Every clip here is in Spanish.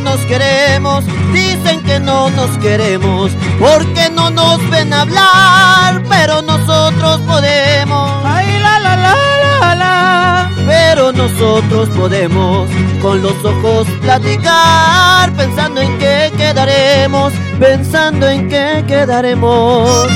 Nos queremos, dicen que no nos queremos, porque no nos ven hablar, pero nosotros podemos. Ay, la, la, la, la, la. Pero nosotros podemos con los ojos platicar, pensando en qué quedaremos, pensando en qué quedaremos.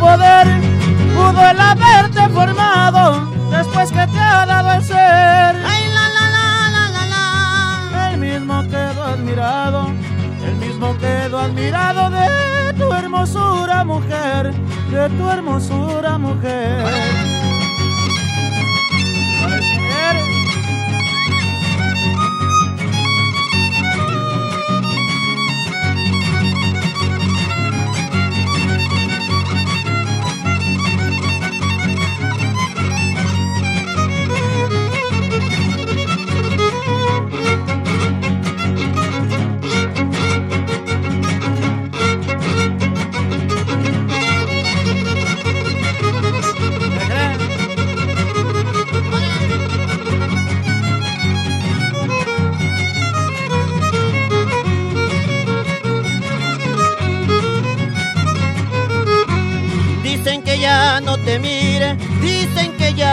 Poder pudo el haberte formado después que te ha dado el ser. Ay, la, la, la, la, la, la. El mismo quedó admirado, el mismo quedó admirado de tu hermosura, mujer, de tu hermosura, mujer.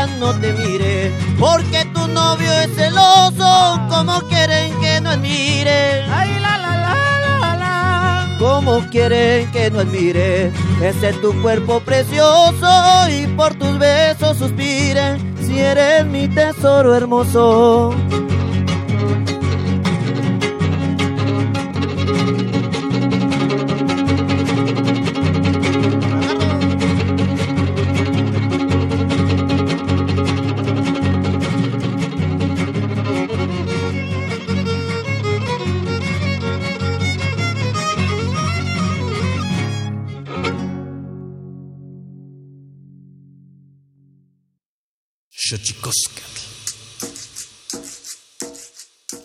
Ya no te mire, porque tu novio es celoso, como quieren que no admire. Ay, la, la, la, la, la. Como quieren que no admire, ese es tu cuerpo precioso y por tus besos suspire, si eres mi tesoro hermoso.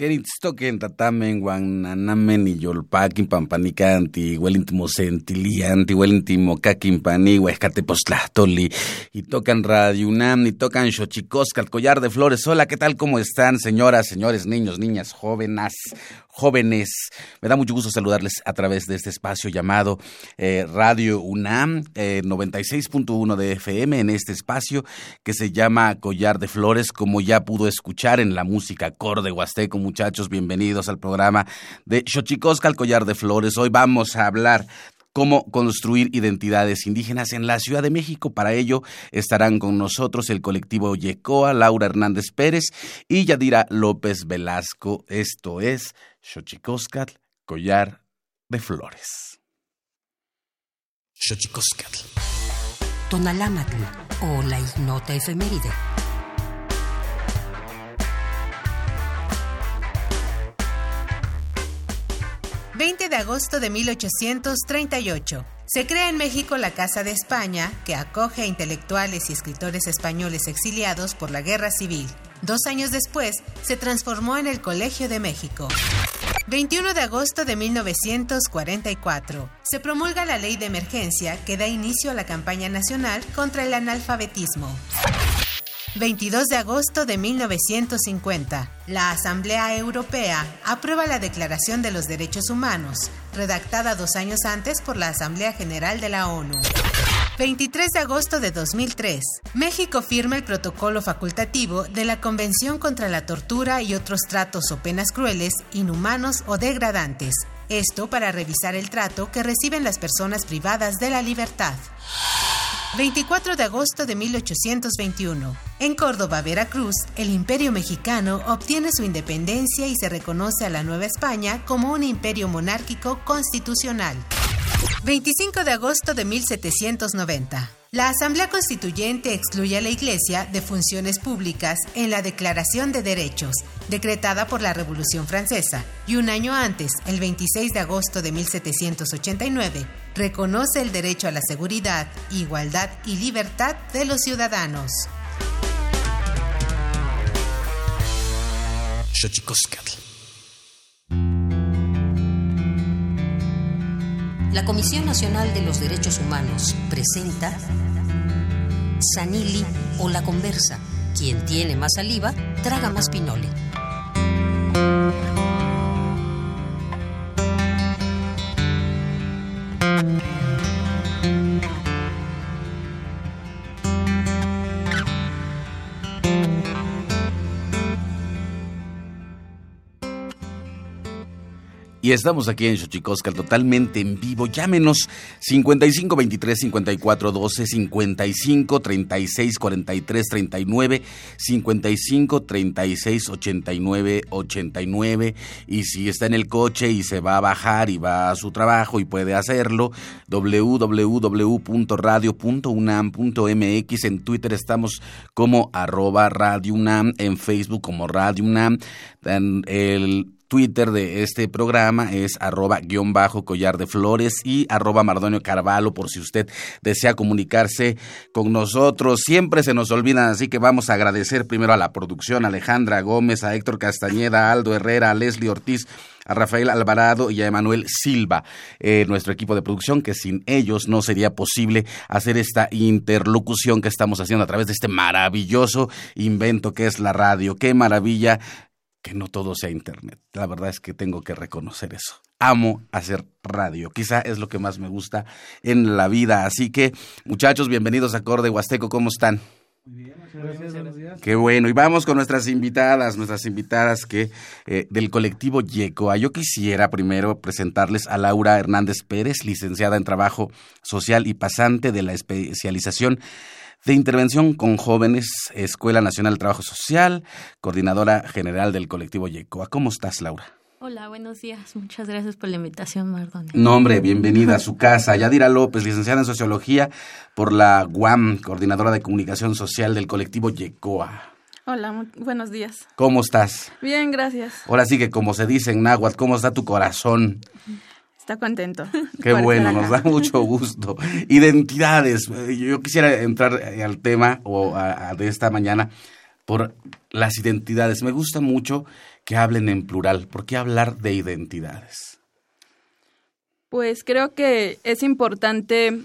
Queritztoquen tatamen guananamen y yolpaquin pampanicanti, huelintmosentilianti, huelintimocaquimpani, huescatepostlahtoli, y tocan Radio UNAM, y tocan Xochicosca, el collar de flores. Hola, ¿qué tal? ¿Cómo están, señoras, señores, niños, niñas, jóvenes, jóvenes? Me da mucho gusto saludarles a través de este espacio llamado eh, Radio UNAM, 96.1 eh, de FM, en este espacio que se llama Collar de Flores, como ya pudo escuchar en la música acorde huasteco muchachos, bienvenidos al programa de Xochicosca, el collar de flores. Hoy vamos a hablar cómo construir identidades indígenas en la Ciudad de México. Para ello estarán con nosotros el colectivo Yecoa, Laura Hernández Pérez y Yadira López Velasco. Esto es Xochicóscatl, collar de flores. Xochicóscatl. Tonalámatl o la ignota efeméride. ...20 de agosto de 1838... Se crea en México la Casa de España, que acoge a intelectuales y escritores españoles exiliados por la Guerra Civil. Dos años después, se transformó en el Colegio de México. 21 de agosto de 1944. Se promulga la ley de emergencia que da inicio a la campaña nacional contra el analfabetismo. 22 de agosto de 1950. La Asamblea Europea aprueba la Declaración de los Derechos Humanos, redactada dos años antes por la Asamblea General de la ONU. 23 de agosto de 2003. México firma el protocolo facultativo de la Convención contra la Tortura y otros tratos o penas crueles, inhumanos o degradantes. Esto para revisar el trato que reciben las personas privadas de la libertad. 24 de agosto de 1821. En Córdoba, Veracruz, el imperio mexicano obtiene su independencia y se reconoce a la Nueva España como un imperio monárquico constitucional. 25 de agosto de 1790. La Asamblea Constituyente excluye a la Iglesia de funciones públicas en la Declaración de Derechos, decretada por la Revolución Francesa, y un año antes, el 26 de agosto de 1789, reconoce el derecho a la seguridad, igualdad y libertad de los ciudadanos. La Comisión Nacional de los Derechos Humanos presenta Sanili o La Conversa. Quien tiene más saliva, traga más pinole. Y estamos aquí en Xochicoscal totalmente en vivo. Llámenos 55 23 54 12 55 36 43 39 55 36 89 89 y si está en el coche y se va a bajar y va a su trabajo y puede hacerlo www.radio.unam.mx en Twitter estamos como arroba Radio UNAM en Facebook como Radio UNAM el Twitter de este programa es arroba guion bajo collar de flores y arroba Mardonio Carvalho por si usted desea comunicarse con nosotros. Siempre se nos olvidan, así que vamos a agradecer primero a la producción, a Alejandra Gómez, a Héctor Castañeda, a Aldo Herrera, a Leslie Ortiz, a Rafael Alvarado y a Emanuel Silva, eh, nuestro equipo de producción, que sin ellos no sería posible hacer esta interlocución que estamos haciendo a través de este maravilloso invento que es la radio. Qué maravilla que no todo sea internet. La verdad es que tengo que reconocer eso. Amo hacer radio. Quizá es lo que más me gusta en la vida. Así que, muchachos, bienvenidos a Corde Huasteco. ¿Cómo están? Muy bien, muchas gracias. Qué bueno. Y vamos con nuestras invitadas, nuestras invitadas que eh, del colectivo YECOA. Yo quisiera primero presentarles a Laura Hernández Pérez, licenciada en Trabajo Social y pasante de la especialización de Intervención con Jóvenes, Escuela Nacional de Trabajo Social, coordinadora general del colectivo YECOA. ¿Cómo estás, Laura? Hola, buenos días. Muchas gracias por la invitación, Mardoni. Nombre, bienvenida a su casa. Yadira López, licenciada en Sociología por la UAM, coordinadora de Comunicación Social del colectivo YECOA. Hola, buenos días. ¿Cómo estás? Bien, gracias. Ahora sí que como se dice en náhuatl, ¿cómo está tu corazón? Está contento. Qué bueno, nos da mucho gusto. Identidades. Yo quisiera entrar al tema o de esta mañana por las identidades. Me gusta mucho que hablen en plural. ¿Por qué hablar de identidades? Pues creo que es importante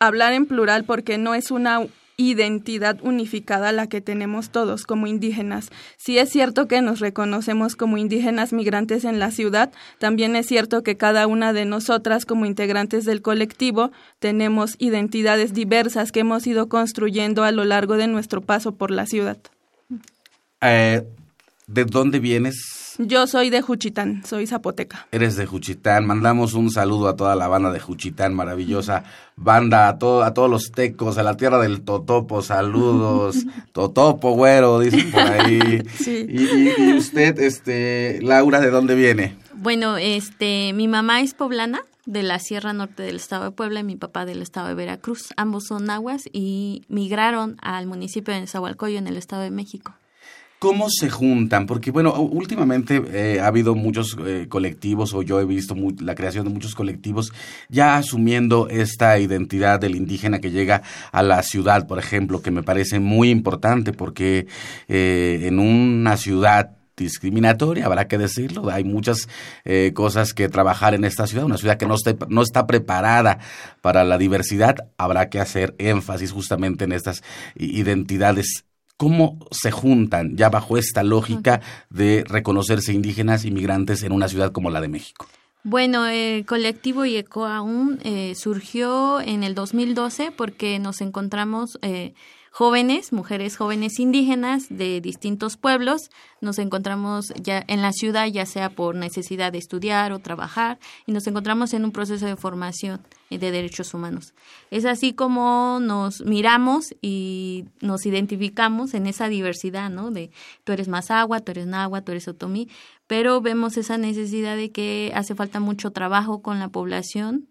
hablar en plural porque no es una identidad unificada la que tenemos todos como indígenas. Si es cierto que nos reconocemos como indígenas migrantes en la ciudad, también es cierto que cada una de nosotras como integrantes del colectivo tenemos identidades diversas que hemos ido construyendo a lo largo de nuestro paso por la ciudad. Eh, ¿De dónde vienes? Yo soy de Juchitán, soy zapoteca. Eres de Juchitán. Mandamos un saludo a toda la banda de Juchitán, maravillosa banda, a, todo, a todos los tecos, a la tierra del Totopo, saludos. Totopo, güero, dicen por ahí. Sí. Y, usted, este, Laura, ¿de dónde viene? Bueno, este, mi mamá es poblana de la Sierra Norte del estado de Puebla y mi papá del estado de Veracruz. Ambos son aguas y migraron al municipio de Nezahualcóyotl en el estado de México. ¿Cómo se juntan? Porque, bueno, últimamente eh, ha habido muchos eh, colectivos, o yo he visto la creación de muchos colectivos, ya asumiendo esta identidad del indígena que llega a la ciudad, por ejemplo, que me parece muy importante, porque eh, en una ciudad discriminatoria, habrá que decirlo. Hay muchas cosas que trabajar en esta ciudad, una ciudad que no, no está preparada para la diversidad. Habrá que hacer énfasis justamente en estas identidades ¿Cómo se juntan ya bajo esta lógica de reconocerse indígenas inmigrantes en una ciudad como la de México? Bueno, el colectivo IECOAUN eh, surgió en el 2012 porque nos encontramos eh, jóvenes, mujeres jóvenes indígenas de distintos pueblos. Nos encontramos ya en la ciudad, ya sea por necesidad de estudiar o trabajar, y nos encontramos en un proceso de formación de derechos humanos. Es así como nos miramos y nos identificamos en esa diversidad, ¿no? De tú eres más agua, tú eres nagua, tú eres otomí, pero vemos esa necesidad de que hace falta mucho trabajo con la población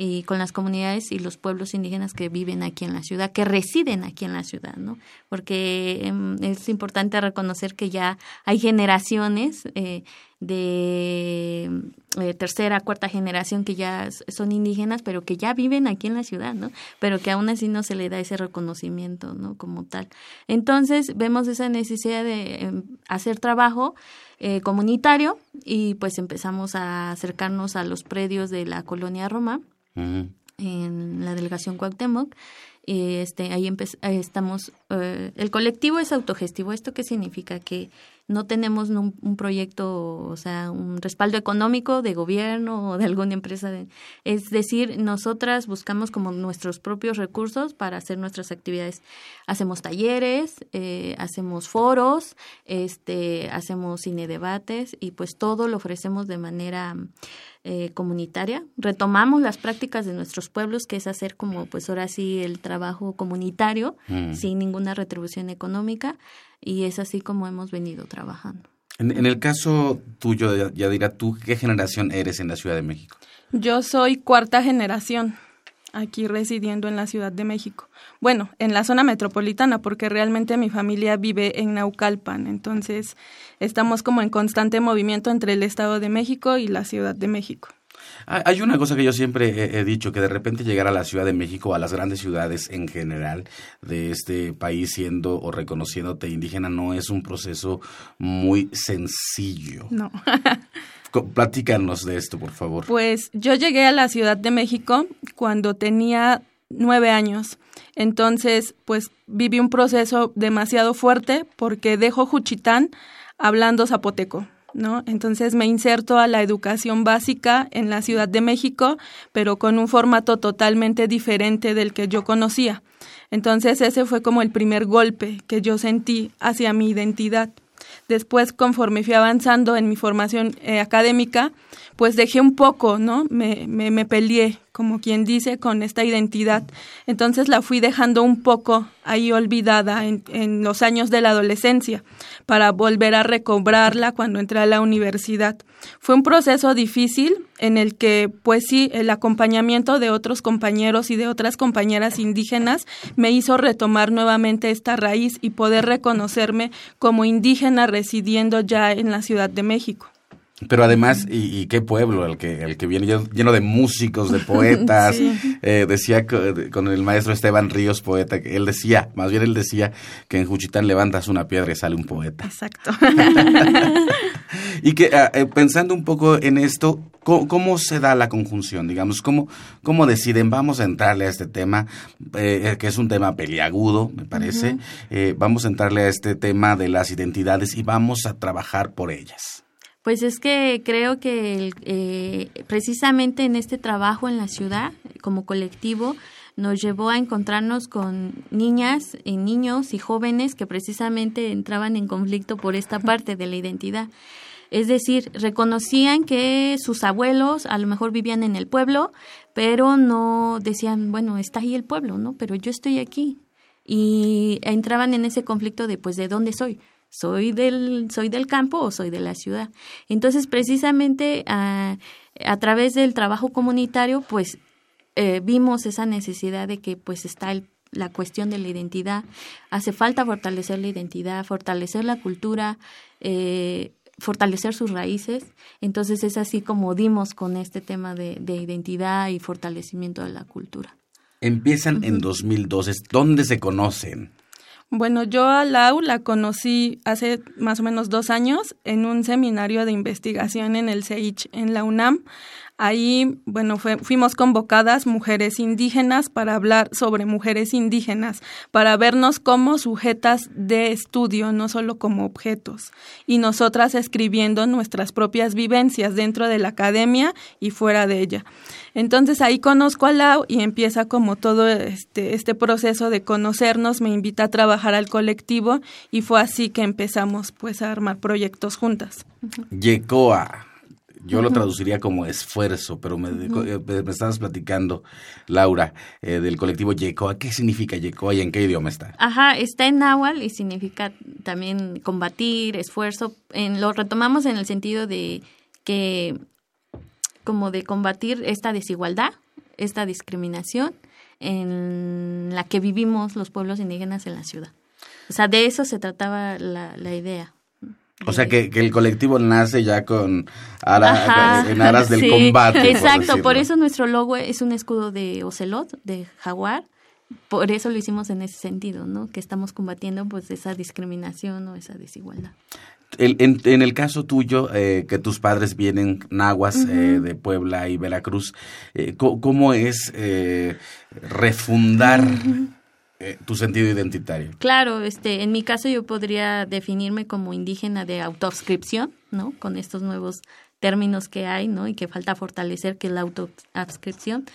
y con las comunidades y los pueblos indígenas que viven aquí en la ciudad, que residen aquí en la ciudad, ¿no? Porque em, es importante reconocer que ya hay generaciones eh, de eh, tercera, cuarta generación que ya son indígenas, pero que ya viven aquí en la ciudad, ¿no? Pero que aún así no se le da ese reconocimiento, ¿no? Como tal. Entonces, vemos esa necesidad de em, hacer trabajo eh, comunitario y pues empezamos a acercarnos a los predios de la colonia Roma en la delegación Cuauhtémoc. Este, ahí estamos, eh, el colectivo es autogestivo. ¿Esto qué significa? Que no tenemos un, proyecto, o sea, un respaldo económico de gobierno o de alguna empresa. es decir, nosotras buscamos como nuestros propios recursos para hacer nuestras actividades. Hacemos talleres, eh, hacemos foros, este, hacemos cine debates y pues todo lo ofrecemos de manera eh, comunitaria. Retomamos las prácticas de nuestros pueblos, que es hacer como pues ahora sí el trabajo comunitario mm. sin ninguna retribución económica y es así como hemos venido trabajando. En, el caso tuyo, ya dirá tú, ¿qué generación eres en la Ciudad de México? Yo soy cuarta generación aquí residiendo en la Ciudad de México. Bueno, en la zona metropolitana, porque realmente mi familia vive en Naucalpan, entonces estamos como en constante movimiento entre el Estado de México y la Ciudad de México. Hay una cosa que yo siempre he, dicho, que de repente llegar a la Ciudad de México, a las grandes ciudades en general de este país siendo o reconociéndote indígena, no es un proceso muy sencillo. No. Platícanos de esto, por favor. Pues yo llegué a la Ciudad de México cuando tenía nueve años. Entonces, pues viví un proceso demasiado fuerte porque dejo Juchitán hablando zapoteco. ¿No? Entonces me inserto a la educación básica en la Ciudad de México, pero con un formato totalmente diferente del que yo conocía. Entonces ese fue como el primer golpe que yo sentí hacia mi identidad. Después, conforme fui avanzando en mi formación eh, académica, pues dejé un poco, ¿no? Me, me, peleé, como quien dice, con esta identidad. Entonces la fui dejando un poco ahí olvidada en, en los años de la adolescencia para volver a recobrarla cuando entré a la universidad. Fue un proceso difícil en el que, pues sí, el acompañamiento de otros compañeros y de otras compañeras indígenas me hizo retomar nuevamente esta raíz y poder reconocerme como indígena residiendo ya en la Ciudad de México. Pero además, y, qué pueblo el que, el que viene lleno de músicos, de poetas. Eh, decía con el maestro Esteban Ríos, poeta, él decía, más bien él decía que en Juchitán levantas una piedra y sale un poeta. Exacto. y que ah, eh, pensando un poco en esto, ¿cómo, se da la conjunción? Digamos, ¿cómo, cómo deciden, vamos a entrarle a este tema, eh, que es un tema peliagudo, me parece, vamos a entrarle a este tema de las identidades y vamos a trabajar por ellas? Pues es que creo que eh, precisamente en este trabajo en la ciudad, como colectivo, nos llevó a encontrarnos con niñas y niños y jóvenes que precisamente entraban en conflicto por esta parte de la identidad. Es decir, reconocían que sus abuelos a lo mejor vivían en el pueblo, pero no decían, bueno, está ahí el pueblo, ¿no? Pero yo estoy aquí. Y entraban en ese conflicto de, pues, ¿de dónde soy? Soy del, soy del campo o soy de la ciudad. Entonces, precisamente a, a través del trabajo comunitario, pues eh, vimos esa necesidad de que pues está el, la cuestión de la identidad. Hace falta fortalecer la identidad, fortalecer la cultura, eh, fortalecer sus raíces. Entonces es así como dimos con este tema de, de identidad y fortalecimiento de la cultura. Empiezan en 2012. ¿Dónde se conocen? Bueno, yo a Lau la conocí hace más o menos dos años en un seminario de investigación en el CEICH en la UNAM. Ahí, bueno, fuimos convocadas mujeres indígenas para hablar sobre mujeres indígenas, para vernos como sujetas de estudio, no solo como objetos. Y nosotras escribiendo nuestras propias vivencias dentro de la academia y fuera de ella. Entonces ahí conozco a Lau y empieza como todo este, este proceso de conocernos, me invita a trabajar al colectivo y fue así que empezamos pues a armar proyectos juntas. Yecoa yo lo traduciría como esfuerzo, pero me, eh, me estabas platicando, Laura, eh, del colectivo Yecoa. ¿Qué significa Yecoa y en qué idioma está? Ajá, está en náhuatl y significa también combatir, esfuerzo. En, lo retomamos en el sentido de que, como de combatir esta desigualdad, esta discriminación en la que vivimos los pueblos indígenas en la ciudad. O sea, de eso se trataba la, la idea. O sea que, el colectivo nace ya con en aras del combate. Exacto, por, eso nuestro logo es un escudo de ocelot, de jaguar. Por eso lo hicimos en ese sentido, ¿no? Que estamos combatiendo pues esa discriminación o esa desigualdad. en, el caso tuyo, eh, que tus padres vienen nahuas eh, de Puebla y Veracruz, eh, ¿cómo es refundar eh, tu sentido identitario. Claro, este, en mi caso yo podría definirme como indígena de autoadscripción, ¿no? Con estos nuevos términos que hay, ¿no? Y que falta fortalecer, que es la autoadscripción.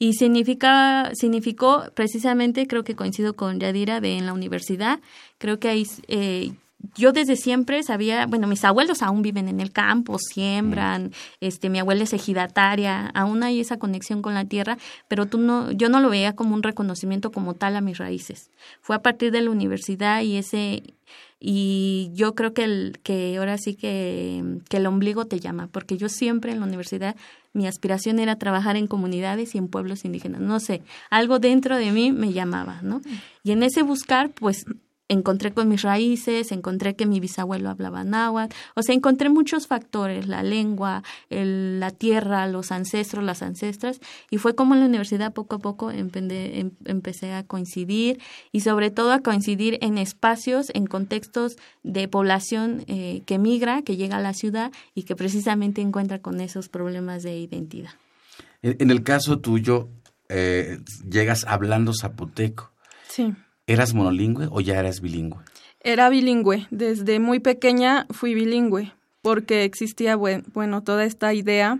Y significa, significó precisamente, creo que coincido con Yadira, de en la universidad, creo que ahí eh, yo desde siempre sabía, bueno, mis abuelos aún viven en el campo, siembran, este, mi abuela es ejidataria, aún hay esa conexión con la tierra, pero tú no, yo no lo veía como un reconocimiento como tal a mis raíces. Fue a partir de la universidad y ese, y yo creo que el, que ahora sí que, que el ombligo te llama, porque yo siempre en la universidad mi aspiración era trabajar en comunidades y en pueblos indígenas, no sé, algo dentro de mí me llamaba, ¿no? Y en ese buscar, pues encontré con mis raíces, encontré que mi bisabuelo hablaba náhuatl, o sea, encontré muchos factores, la lengua, el, la tierra, los ancestros, las ancestras, y fue como en la universidad poco a poco em, empecé a coincidir y sobre todo a coincidir en espacios, en contextos de población eh, que migra, que llega a la ciudad y que precisamente encuentra con esos problemas de identidad. En, el caso tuyo, eh, llegas hablando zapoteco. Sí. ¿Eras monolingüe o ya eras bilingüe? Era bilingüe. Desde muy pequeña fui bilingüe porque existía, bueno, toda esta idea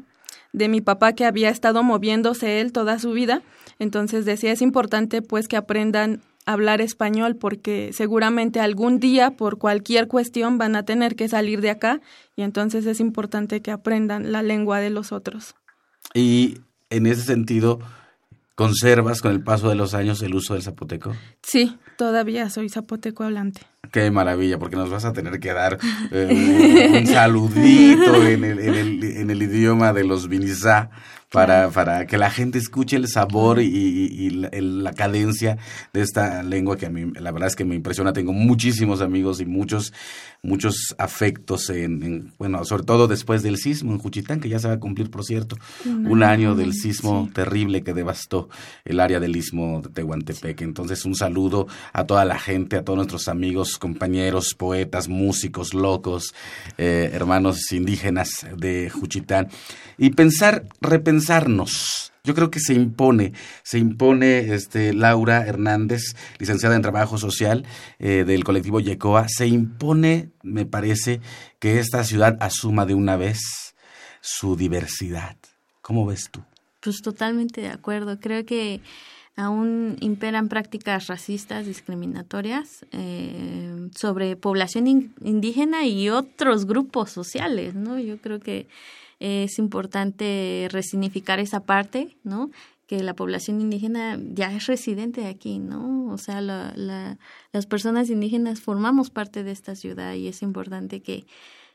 de mi papá que había estado moviéndose él toda su vida. Entonces decía, es importante pues que aprendan a hablar español porque seguramente algún día por cualquier cuestión van a tener que salir de acá y entonces es importante que aprendan la lengua de los otros. Y en ese sentido, ¿Conservas con el paso de los años el uso del zapoteco? Sí, todavía soy zapoteco hablante. Qué maravilla, porque nos vas a tener que dar eh, un, saludito en el, en, el, en el, idioma de los vinizá para, para que la gente escuche el sabor y, la, cadencia de esta lengua que a mí la verdad es que me impresiona. Tengo muchísimos amigos y muchos, muchos afectos en, bueno, sobre todo después del sismo en Juchitán, que ya se va a cumplir, por cierto, un, año del sismo terrible que devastó el área del istmo de Tehuantepec. Entonces, un saludo a toda la gente, a todos nuestros amigos, compañeros, poetas, músicos, locos, eh, hermanos indígenas de Juchitán. Y pensar, repensarnos. Yo creo que se impone, se impone este, Laura Hernández, licenciada en Trabajo Social eh, del colectivo Yecoa, se impone, me parece, que esta ciudad asuma de una vez su diversidad. ¿Cómo ves tú? Pues totalmente de acuerdo. Creo que aún imperan prácticas racistas discriminatorias eh, sobre población indígena y otros grupos sociales, ¿no? Yo creo que es importante resignificar esa parte, ¿no? que la población indígena ya es residente aquí, ¿no? O sea, la, la, las personas indígenas formamos parte de esta ciudad y es importante que,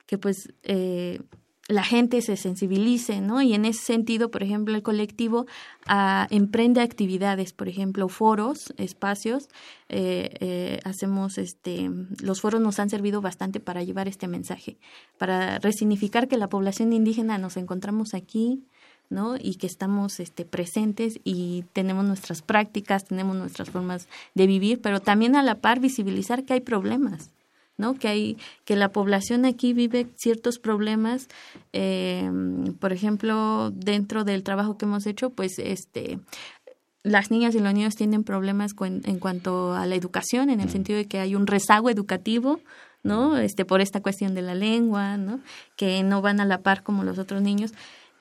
que pues, eh, la gente se sensibilice, ¿no? Y en ese sentido, por ejemplo, el colectivo ah, emprende actividades, por ejemplo, foros, espacios. Eh, eh, hacemos, este, los foros nos han servido bastante para llevar este mensaje, para resignificar que la población indígena nos encontramos aquí, ¿no? Y que estamos este, presentes y tenemos nuestras prácticas, tenemos nuestras formas de vivir, pero también a la par visibilizar que hay problemas, ¿no? Que hay, que la población aquí vive ciertos problemas, eh, por ejemplo, dentro del trabajo que hemos hecho, pues este las niñas y los niños tienen problemas en cuanto a la educación, en el sentido de que hay un rezago educativo, ¿no? Este, por esta cuestión de la lengua, ¿no? Que no van a la par como los otros niños.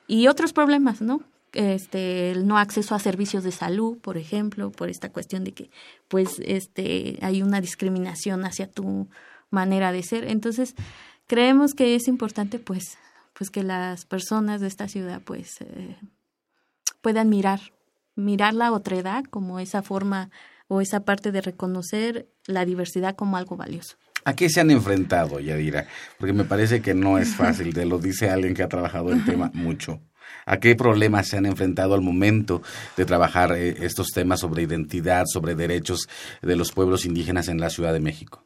Y otros problemas, ¿no? Este, el no acceso a servicios de salud, por ejemplo, por esta cuestión de que, pues, este, hay una discriminación hacia tu manera de ser. Entonces, creemos que es importante, pues, pues que las personas de esta ciudad, pues, eh, puedan mirar, mirar la otredad como esa forma o esa parte de reconocer la diversidad como algo valioso. ¿A qué se han enfrentado, Yadira? Porque me parece que no es fácil, te lo dice alguien que ha trabajado el tema mucho. ¿A qué problemas se han enfrentado al momento de trabajar eh, estos temas sobre identidad, sobre derechos de los pueblos indígenas en la Ciudad de México?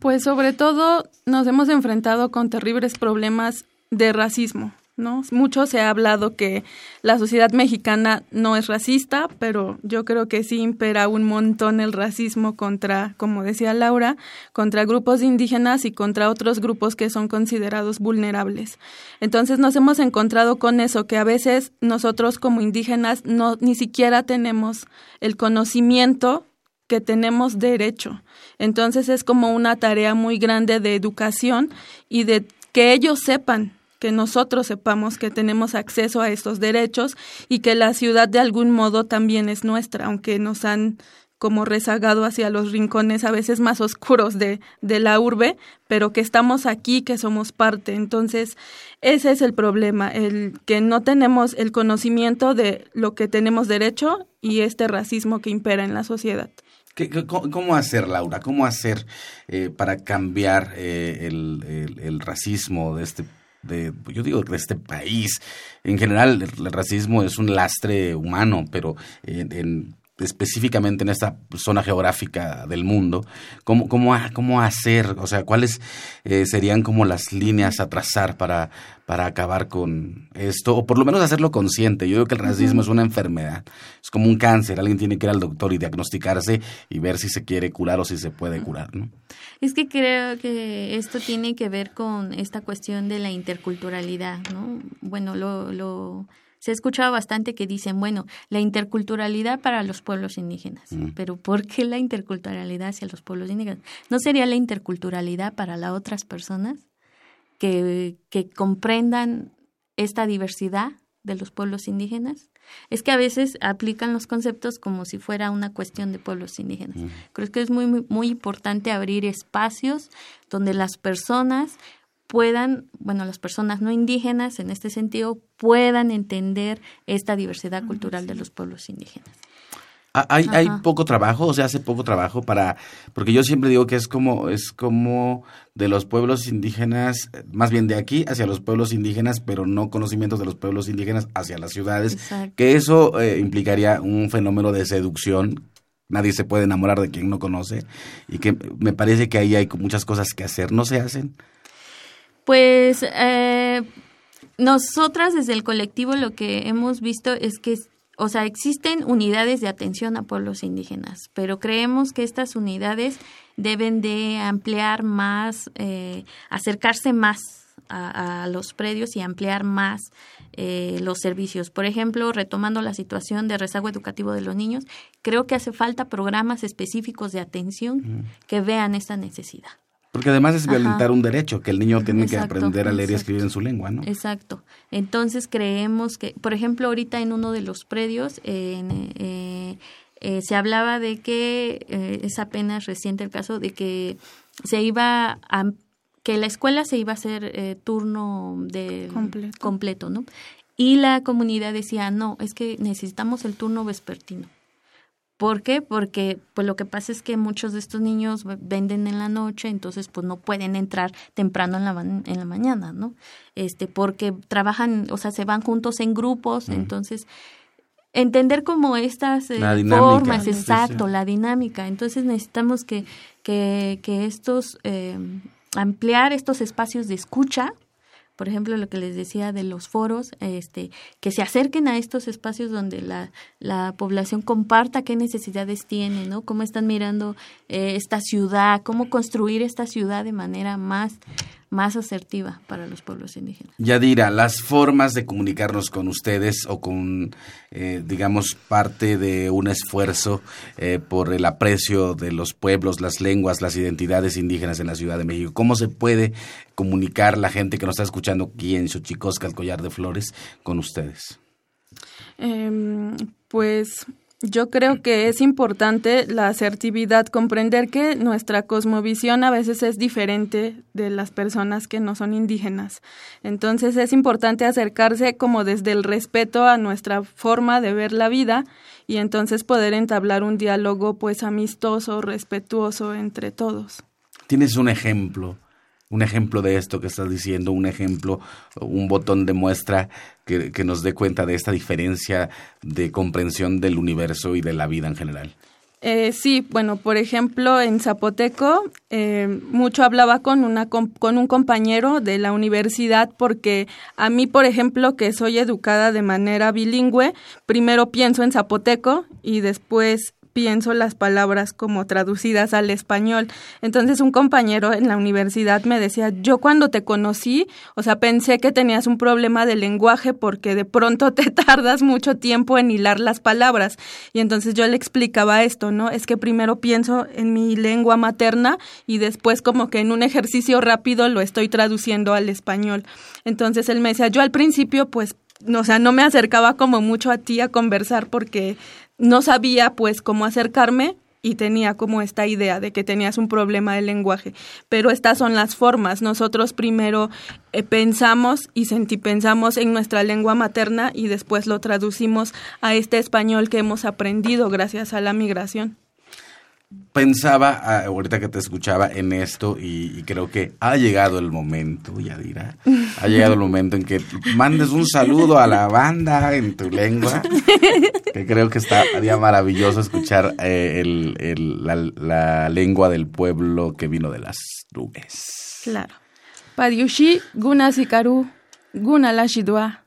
Pues sobre todo nos hemos enfrentado con terribles problemas de racismo, ¿no? Mucho se ha hablado que la sociedad mexicana no es racista, pero yo creo que sí impera un montón el racismo contra, como decía Laura, contra grupos indígenas y contra otros grupos que son considerados vulnerables. Entonces nos hemos encontrado con eso, que a veces nosotros como indígenas no ni siquiera tenemos el conocimiento que tenemos derecho. Entonces es como una tarea muy grande de educación y de que ellos sepan que nosotros sepamos que tenemos acceso a estos derechos y que la ciudad de algún modo también es nuestra, aunque nos han como rezagado hacia los rincones a veces más oscuros de, de la urbe, pero que estamos aquí, que somos parte. Entonces, ese es el problema, el que no tenemos el conocimiento de lo que tenemos derecho y este racismo que impera en la sociedad cómo, hacer, Laura? ¿Cómo hacer eh, para cambiar eh, el, racismo de este de, yo digo de este país. En general, el, racismo es un lastre humano, pero en, específicamente en esta zona geográfica del mundo, ¿cómo, cómo, cómo hacer, o sea, cuáles eh, serían como las líneas a trazar para, para acabar con esto, o por lo menos hacerlo consciente. Yo creo que el racismo es una enfermedad, es como un cáncer, alguien tiene que ir al doctor y diagnosticarse y ver si se quiere curar o si se puede curar, ¿no? Es que creo que esto tiene que ver con esta cuestión de la interculturalidad, ¿no? Bueno, lo... lo se ha escuchado bastante que dicen, bueno, la interculturalidad para los pueblos indígenas, mm. pero ¿por qué la interculturalidad hacia los pueblos indígenas? ¿No sería la interculturalidad para las otras personas que, que comprendan esta diversidad de los pueblos indígenas? Es que a veces aplican los conceptos como si fuera una cuestión de pueblos indígenas. Mm. Creo que es muy, muy importante abrir espacios donde las personas puedan, bueno, las personas no indígenas en este sentido, puedan entender esta diversidad cultural de los pueblos indígenas. Ah, hay, hay poco trabajo, o sea, hace poco trabajo para, porque yo siempre digo que es como, es como de los pueblos indígenas, más bien de aquí hacia los pueblos indígenas, pero no conocimientos de los pueblos indígenas hacia las ciudades, que eso eh, implicaría un fenómeno de seducción. Nadie se puede enamorar de quien no conoce y que me parece que ahí hay muchas cosas que hacer, no se hacen. Pues eh, nosotras desde el colectivo lo que hemos visto es que, o sea, existen unidades de atención a pueblos indígenas, pero creemos que estas unidades deben de ampliar más, eh, acercarse más a, los predios y ampliar más eh, los servicios. Por ejemplo, retomando la situación de rezago educativo de los niños, creo que hace falta programas específicos de atención que vean esta necesidad. Porque además es violentar un derecho, que el niño tiene que aprender a leer y escribir en su lengua, ¿no? Exacto. Entonces creemos que, por ejemplo, ahorita en uno de los predios eh, eh, se hablaba de que, eh, es apenas reciente el caso, de que se iba a que la escuela se iba a hacer eh, turno de completo. completo, ¿no? Y la comunidad decía, no, es que necesitamos el turno vespertino ¿Por qué? Porque pues lo que pasa es que muchos de estos niños venden en la noche, entonces pues no pueden entrar temprano en la en la mañana, ¿no? Este, porque trabajan, o sea, se van juntos en grupos, entonces entender como estas eh, formas, exacto, la dinámica. Entonces necesitamos que, que, que estos, eh, ampliar estos espacios de escucha, por ejemplo, lo que les decía de los foros, este, que se acerquen a estos espacios donde la, la población comparta qué necesidades tiene, ¿no? Cómo están mirando eh, esta ciudad, cómo construir esta ciudad de manera más más asertiva para los pueblos indígenas. Yadira, las formas de comunicarnos con ustedes o con, eh, digamos, parte de un esfuerzo eh, por el aprecio de los pueblos, las lenguas, las identidades indígenas en la Ciudad de México. ¿Cómo se puede comunicar la gente que nos está escuchando aquí en Xochicosca, el Collar de Flores, con ustedes? Em, pues yo creo que es importante la asertividad, comprender que nuestra cosmovisión a veces es diferente de las personas que no son indígenas. Entonces es importante acercarse como desde el respeto a nuestra forma de ver la vida y entonces poder entablar un diálogo pues amistoso, respetuoso entre todos. ¿Tienes un ejemplo un ejemplo de esto que estás diciendo, un ejemplo, un botón de muestra que, que, nos dé cuenta de esta diferencia de comprensión del universo y de la vida en general. Eh, sí, bueno, por ejemplo, en Zapoteco eh, mucho hablaba con, una, con un compañero de la universidad porque a mí, por ejemplo, que soy educada de manera bilingüe, primero pienso en Zapoteco y después pienso las palabras como traducidas al español. Entonces un compañero en la universidad me decía, yo cuando te conocí, o sea, pensé que tenías un problema de lenguaje porque de pronto te tardas mucho tiempo en hilar las palabras. Y entonces yo le explicaba esto, ¿no? Es que primero pienso en mi lengua materna y después como que en un ejercicio rápido lo estoy traduciendo al español. Entonces él me decía, yo al principio pues o sea, no me acercaba como mucho a ti a conversar porque no sabía pues cómo acercarme y tenía como esta idea de que tenías un problema de lenguaje. Pero estas son las formas. Nosotros primero eh, pensamos y sentipensamos en nuestra lengua materna y después lo traducimos a este español que hemos aprendido gracias a la migración pensaba, ah, ahorita que te escuchaba en esto, y, creo que ha llegado el momento, Yadira, ha llegado el momento en que mandes un saludo a la banda en tu lengua, que creo que estaría maravilloso escuchar eh, el, la, lengua del pueblo que vino de las nubes. Claro. Padiushi, Guna Sikaru, Guna Lashidua.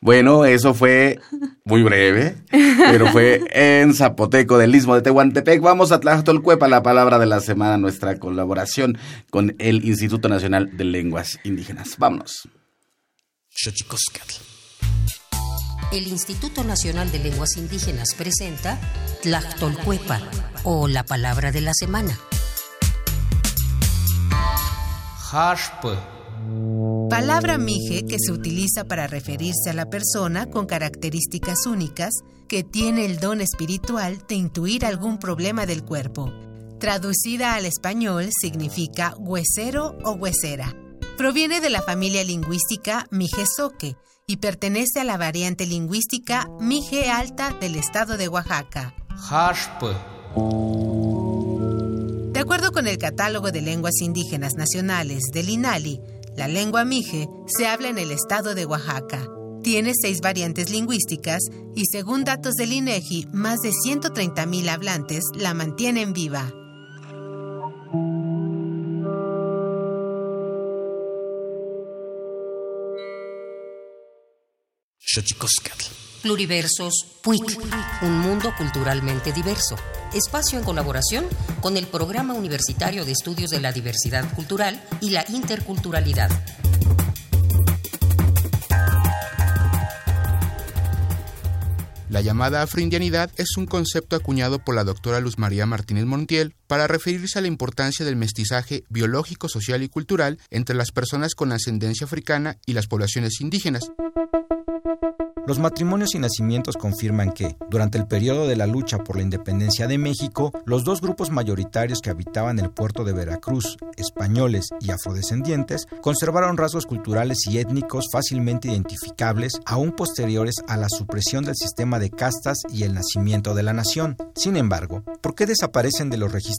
Bueno, eso fue muy breve, pero fue en Zapoteco del Istmo de Tehuantepec. Vamos a Tlachtolcuepa, la palabra de la semana, nuestra colaboración con el Instituto Nacional de Lenguas Indígenas. Vámonos. El Instituto Nacional de Lenguas Indígenas presenta Tlachtolcuepa, o la palabra de la semana. Palabra mije que se utiliza para referirse a la persona con características únicas que tiene el don espiritual de intuir algún problema del cuerpo. Traducida al español significa huesero o huesera. Proviene de la familia lingüística Mijesoque y pertenece a la variante lingüística Mije Alta del estado de Oaxaca. De acuerdo con el Catálogo de Lenguas Indígenas Nacionales del INALI, la lengua mije se habla en el estado de Oaxaca. Tiene seis variantes lingüísticas y según datos del INEGI, más de 130.000 hablantes la mantienen viva. Pluriversos PUIC, un mundo culturalmente diverso. Espacio en colaboración con el Programa Universitario de Estudios de la Diversidad Cultural y la Interculturalidad. La llamada afroindianidad es un concepto acuñado por la doctora Luz María Martínez Montiel para referirse a la importancia del mestizaje biológico, social y cultural entre las personas con ascendencia africana y las poblaciones indígenas. Los matrimonios y nacimientos confirman que, durante el periodo de la lucha por la independencia de México, los dos grupos mayoritarios que habitaban el puerto de Veracruz, españoles y afrodescendientes, conservaron rasgos culturales y étnicos fácilmente identificables, aún posteriores a la supresión del sistema de castas y el nacimiento de la nación. Sin embargo, ¿por qué desaparecen de los registros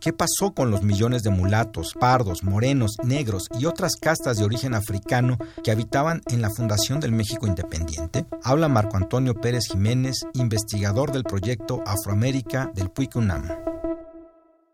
¿Qué pasó con los millones de mulatos, pardos, morenos, negros y otras castas de origen africano que habitaban en la fundación del México independiente? Habla Marco Antonio Pérez Jiménez, investigador del proyecto Afroamérica del PUIC UNAM.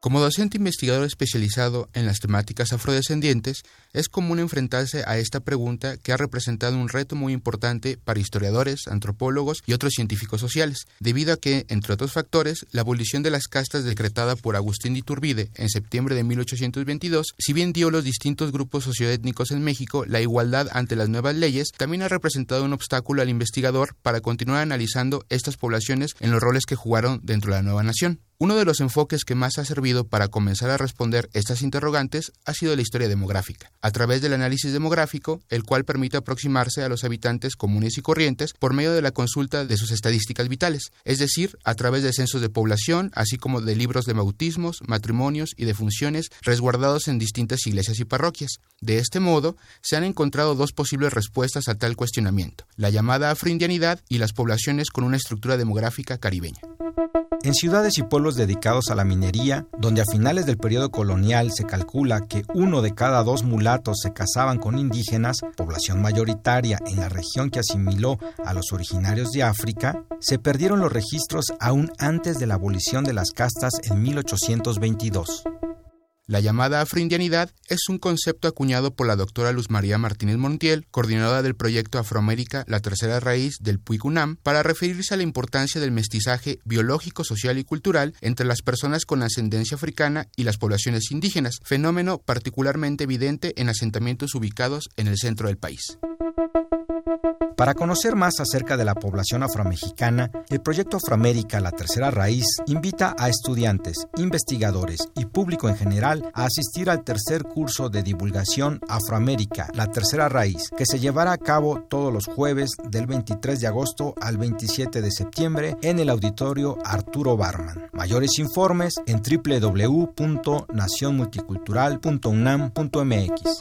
Como docente investigador especializado en las temáticas afrodescendientes, es común enfrentarse a esta pregunta que ha representado un reto muy importante para historiadores, antropólogos y otros científicos sociales, debido a que, entre otros factores, la abolición de las castas decretada por Agustín de Iturbide en septiembre de 1822, si bien dio a los distintos grupos socioétnicos en México la igualdad ante las nuevas leyes, también ha representado un obstáculo al investigador para continuar analizando estas poblaciones en los roles que jugaron dentro de la nueva nación. Uno de los enfoques que más ha servido para comenzar a responder estas interrogantes ha sido la historia demográfica, a través del análisis demográfico, el cual permite aproximarse a los habitantes comunes y corrientes por medio de la consulta de sus estadísticas vitales, es decir, a través de censos de población, así como de libros de bautismos, matrimonios y de funciones resguardados en distintas iglesias y parroquias. De este modo, se han encontrado dos posibles respuestas a tal cuestionamiento, la llamada afroindianidad y las poblaciones con una estructura demográfica caribeña. En ciudades y pueblos dedicados a la minería, donde a finales del periodo colonial se calcula que uno de cada dos mulatos se casaban con indígenas, población mayoritaria en la región que asimiló a los originarios de África, se perdieron los registros aún antes de la abolición de las castas en 1822. La llamada afroindianidad es un concepto acuñado por la doctora Luz María Martínez Montiel, coordinadora del proyecto Afroamérica, la tercera raíz del PUICUNAM, para referirse a la importancia del mestizaje biológico, social y cultural entre las personas con ascendencia africana y las poblaciones indígenas, fenómeno particularmente evidente en asentamientos ubicados en el centro del país. Para conocer más acerca de la población afromexicana, el proyecto Afroamérica La Tercera Raíz invita a estudiantes, investigadores y público en general a asistir al tercer curso de divulgación Afroamérica La Tercera Raíz, que se llevará a cabo todos los jueves del 23 de agosto al 27 de septiembre en el auditorio Arturo Barman. Mayores informes en www.nacionmulticultural.unam.mx.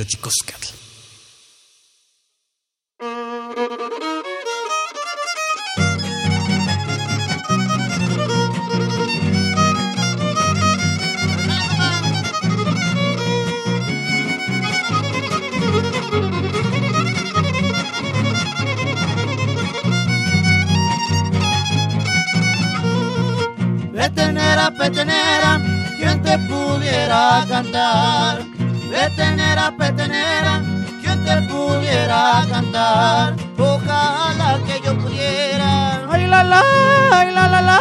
Xochicoscatl. Ojalá que yo pudiera, ay la la, ay la la la.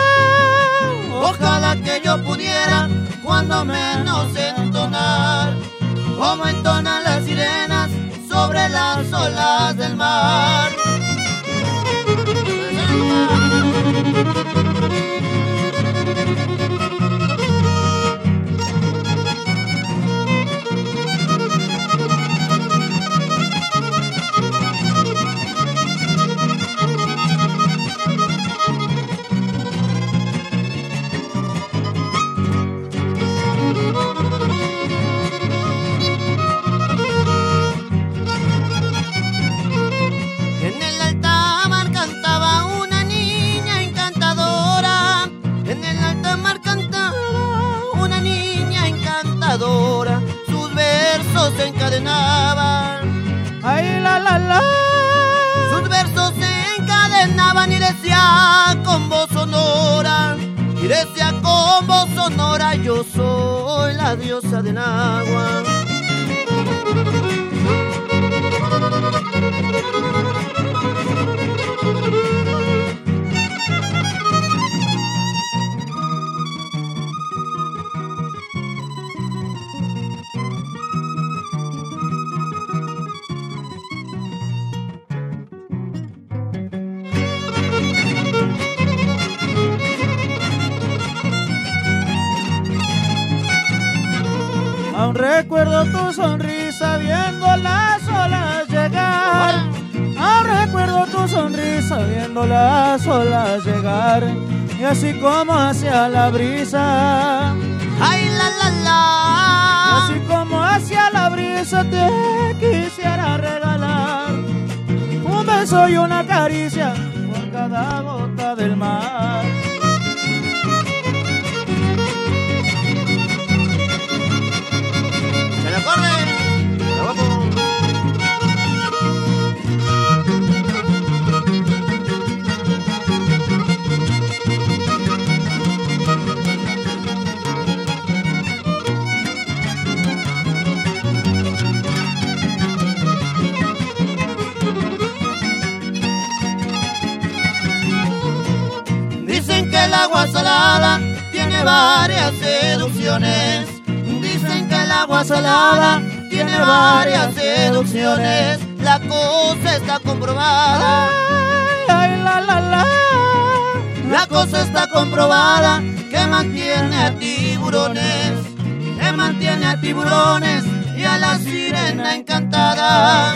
Ojalá que yo pudiera, cuando menos entonar, como entonan las sirenas sobre las olas del mar. Encadenaban. Ay, la, la, la. Sus versos se encadenaban y decía con voz sonora. Y decía con voz sonora, yo soy la diosa del agua. Recuerdo tu sonrisa viendo las olas llegar. Aún recuerdo tu sonrisa viendo las olas llegar. Y así como hacia la brisa. Ay, la, la, la. Y así como hacia la brisa te quisiera regalar. Un beso y una caricia por cada gota del mar. Agua salada tiene varias seducciones. Dicen que el agua salada tiene varias seducciones. La cosa está comprobada. Ay, la, la, la. La cosa está comprobada que mantiene a tiburones, que mantiene a tiburones y a la sirena encantada.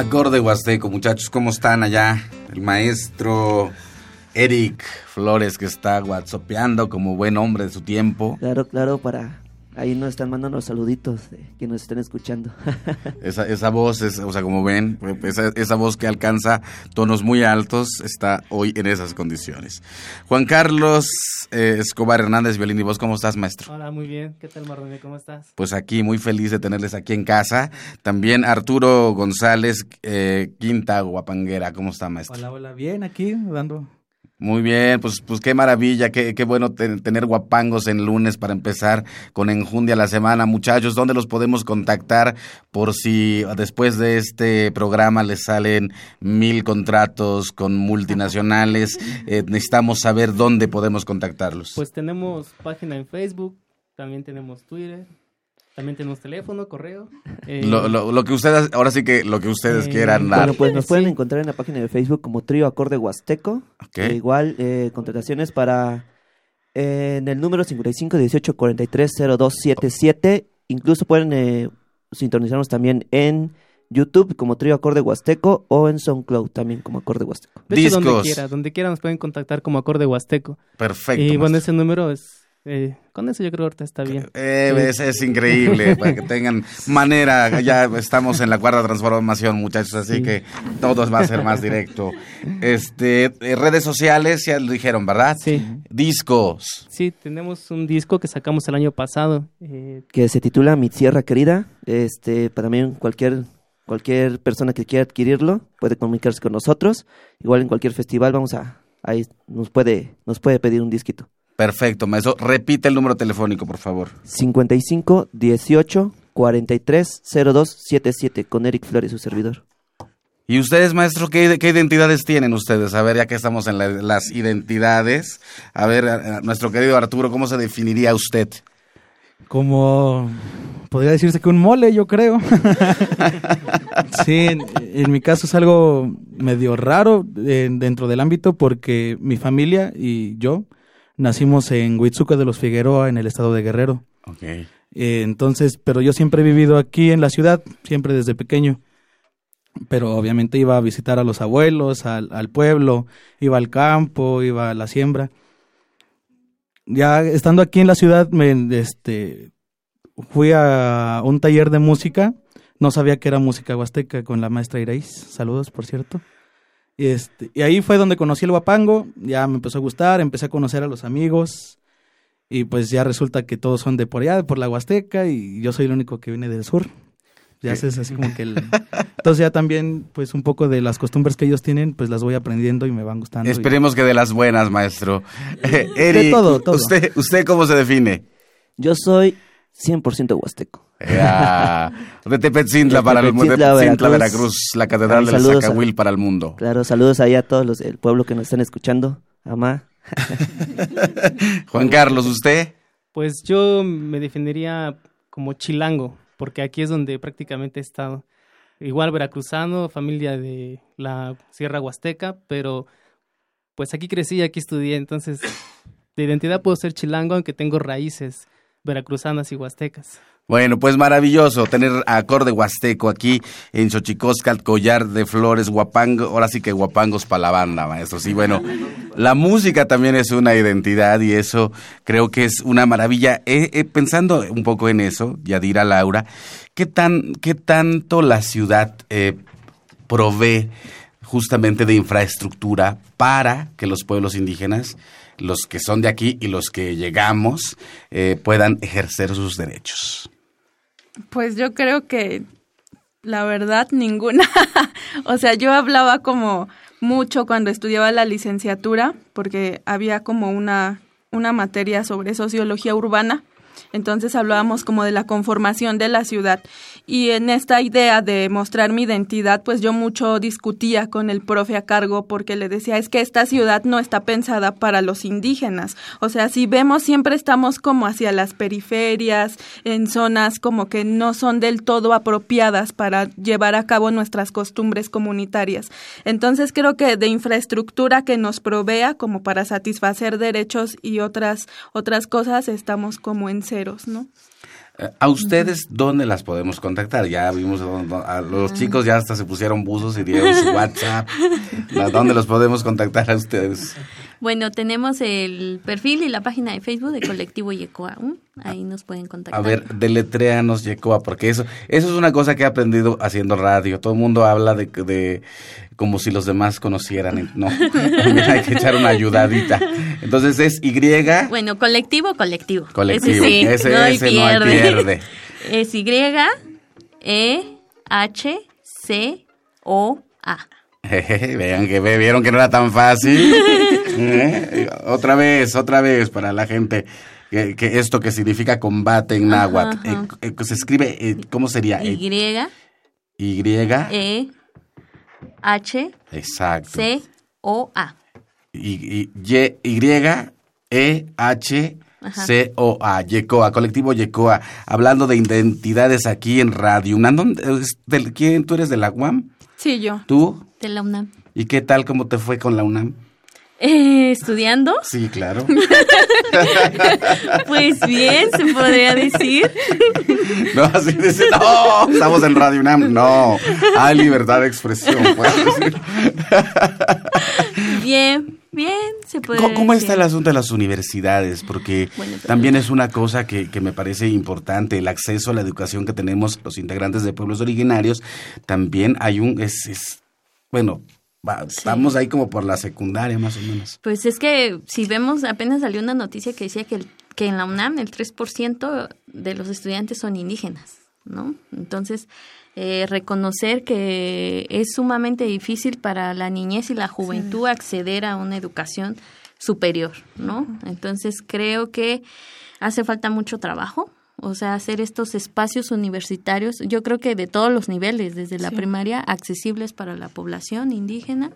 Acorde Huasteco, muchachos, ¿cómo están allá? El maestro Eric Flores que está whatsappeando como buen hombre de su tiempo. Claro, claro, para... Ahí nos están mandando los saluditos de que nos estén escuchando. Esa, esa voz, es, o sea, como ven, esa, esa voz que alcanza tonos muy altos está hoy en esas condiciones. Juan Carlos eh, Escobar Hernández, violín y voz, ¿cómo estás, maestro? Hola, muy bien. ¿Qué tal, Marrone? ¿Cómo estás? Pues aquí, muy feliz de tenerles aquí en casa. También Arturo González, eh, Quinta Guapanguera, ¿cómo está, maestro? Hola, hola, bien, aquí dando muy bien, pues, pues qué maravilla, qué, qué bueno tener guapangos en lunes para empezar con Enjundia la semana. Muchachos, ¿dónde los podemos contactar por si después de este programa les salen mil contratos con multinacionales? Eh, necesitamos saber dónde podemos contactarlos. Pues tenemos página en Facebook, también tenemos Twitter, también tenemos teléfono, correo. Eh, lo, lo, lo, que ustedes, ahora sí que lo que ustedes eh, quieran dar. Bueno, pues nos pueden sí. encontrar en la página de Facebook como Trío Acorde Huasteco. Okay. E igual, eh, contrataciones para eh, en el número 55 18 43 0277. Incluso pueden sintonizarnos también en YouTube como Trío Acorde Huasteco o en SoundCloud también como Acorde Huasteco. De hecho, donde quiera, donde quiera nos pueden contactar como Acorde Huasteco. Perfecto. Y bueno, ese número es eh, con eso yo creo que ahorita está bien. Eh, es, es, increíble, para que tengan manera, ya estamos en la cuarta transformación, muchachos, así sí. que todo va a ser más directo. Este, eh, redes sociales, ya lo dijeron, ¿verdad? Sí. Discos. Sí, tenemos un disco que sacamos el año pasado. Eh, que se titula Mi Tierra Querida. Este, para mí, cualquier cualquier persona que quiera adquirirlo puede comunicarse con nosotros. Igual en cualquier festival vamos a, ahí nos puede, nos puede pedir un disquito. Perfecto, maestro. Repite el número telefónico, por favor. 55 18 43 02 77 con Eric Flores, su servidor. ¿Y ustedes, maestro, qué, qué identidades tienen ustedes? A ver, ya que estamos en la, las identidades, a ver, a, a nuestro querido Arturo, ¿cómo se definiría usted? Como podría decirse que un mole, yo creo. sí, en, en, mi caso es algo medio raro eh, dentro del ámbito porque mi familia y yo nacimos en Huitzuca de los Figueroa, en el estado de Guerrero. Okay. Eh, entonces, pero yo siempre he vivido aquí en la ciudad, siempre desde pequeño. Pero obviamente iba a visitar a los abuelos, al, al pueblo, iba al campo, iba a la siembra. Ya estando aquí en la ciudad, me, este, fui a un taller de música. No sabía que era música huasteca con la maestra Irais. Saludos, por cierto. Y, este, y ahí fue donde conocí el guapango, ya me empezó a gustar, empecé a conocer a los amigos y pues ya resulta que todos son de por allá, de por la Huasteca y yo soy el único que viene del sur. Ya es así como que el... Entonces ya también, pues un poco de las costumbres que ellos tienen, pues las voy aprendiendo y me van gustando. y- Esperemos que de las buenas, maestro. Eh, Eri, De todo, todo. ¿usted, ¿Usted cómo se define? Yo soy 100% huasteco. De Tepetzintla De para el mundo, de Veracruz. Veracruz, la catedral a- Zacahuil para el mundo. Claro, saludos ahí a todos los del pueblo que nos están escuchando. Amá. Juan Carlos, ¿usted? Pues yo me definiría como chilango, porque aquí es donde prácticamente he estado. Igual veracruzano, familia de la Sierra Huasteca, pero pues aquí crecí y aquí estudié, entonces de identidad puedo ser chilango, aunque tengo raíces veracruzanas y huastecas. Bueno, pues maravilloso tener acorde huasteco aquí en Xochicóscal, collar de flores, guapango, ahora sí que guapangos para la banda, maestros. Y bueno, la música también es una identidad y eso creo que es una maravilla. Eh, eh, pensando un poco en eso, Yadira Laura, ¿qué, tan, qué tanto la ciudad eh, provee justamente de infraestructura para que los pueblos indígenas, los que son de aquí y los que llegamos, eh, puedan ejercer sus derechos? Pues yo creo que la verdad ninguna. o sea, yo hablaba como mucho cuando estudiaba la licenciatura, porque había como una, una materia sobre sociología urbana. Entonces hablábamos como de la conformación de la ciudad. Y en esta idea de mostrar mi identidad, pues yo mucho discutía con el profe a cargo porque le decía, es que esta ciudad no está pensada para los indígenas. O sea, si vemos, siempre estamos como hacia las periferias, en zonas como que no son del todo apropiadas para llevar a cabo nuestras costumbres comunitarias. Entonces creo que de infraestructura que nos provea como para satisfacer derechos y otras, otras cosas, estamos como en ¿no? Eh, ¿A ustedes dónde las podemos contactar? Ya vimos, a los chicos ya hasta se pusieron buzos y dieron su WhatsApp. ¿A ¿Dónde los podemos contactar a ustedes? Bueno, tenemos el perfil y la página de Facebook de Colectivo Yecoa. ¿m? Ahí nos pueden contactar. A ver, deletréanos Yecoa, porque eso, eso es una cosa que he aprendido haciendo radio. Todo el mundo habla de, de como si los demás conocieran. y No, también hay que echar una ayudadita. Entonces es Y, Bueno, colectivo, colectivo. colectivo. Ese sí, ese no no hay pierde. Es Y, E, H, C, O, A. Vean que vieron que no era tan fácil. ¿Eh? Otra vez, otra vez para la gente. Que, que esto que significa combate en náhuatl. Ajá, Eh, eh, se escribe, eh, ¿cómo sería? Y, y. E, H, Exacto. C, O, A. Y, y, y, E, H, C, O, A. Yecoa, colectivo Yecoa. Hablando de identidades aquí en Radio UNAM. ¿Dónde- es del- ¿Quién? ¿Tú eres de la UAM? Sí, yo. ¿Tú? De la UNAM. ¿Y qué tal? ¿Cómo te fue con la UNAM? Eh, ¿Estudiando? Sí, claro. Pues bien, se podría decir. No, así dice, no, estamos en Radio UNAM. No, hay libertad de expresión. puedes decir. Bien, bien, se puede ¿Cómo, cómo está el asunto de las universidades? Porque Bueno, también es una cosa que, que me parece importante, el acceso a la educación que tenemos los integrantes de pueblos originarios. También hay un, es, es- bueno, va- estamos ahí como por la secundaria más o menos. Pues es que si vemos, apenas salió una noticia que decía que, el- que en la UNAM el 3% de los estudiantes son indígenas, ¿no? Entonces, eh, reconocer que es sumamente difícil para la niñez y la juventud acceder a una educación superior, ¿no? Entonces, creo que hace falta mucho trabajo, o sea, hacer estos espacios universitarios, yo creo que de todos los niveles, desde la Sí. primaria, accesibles para la población indígena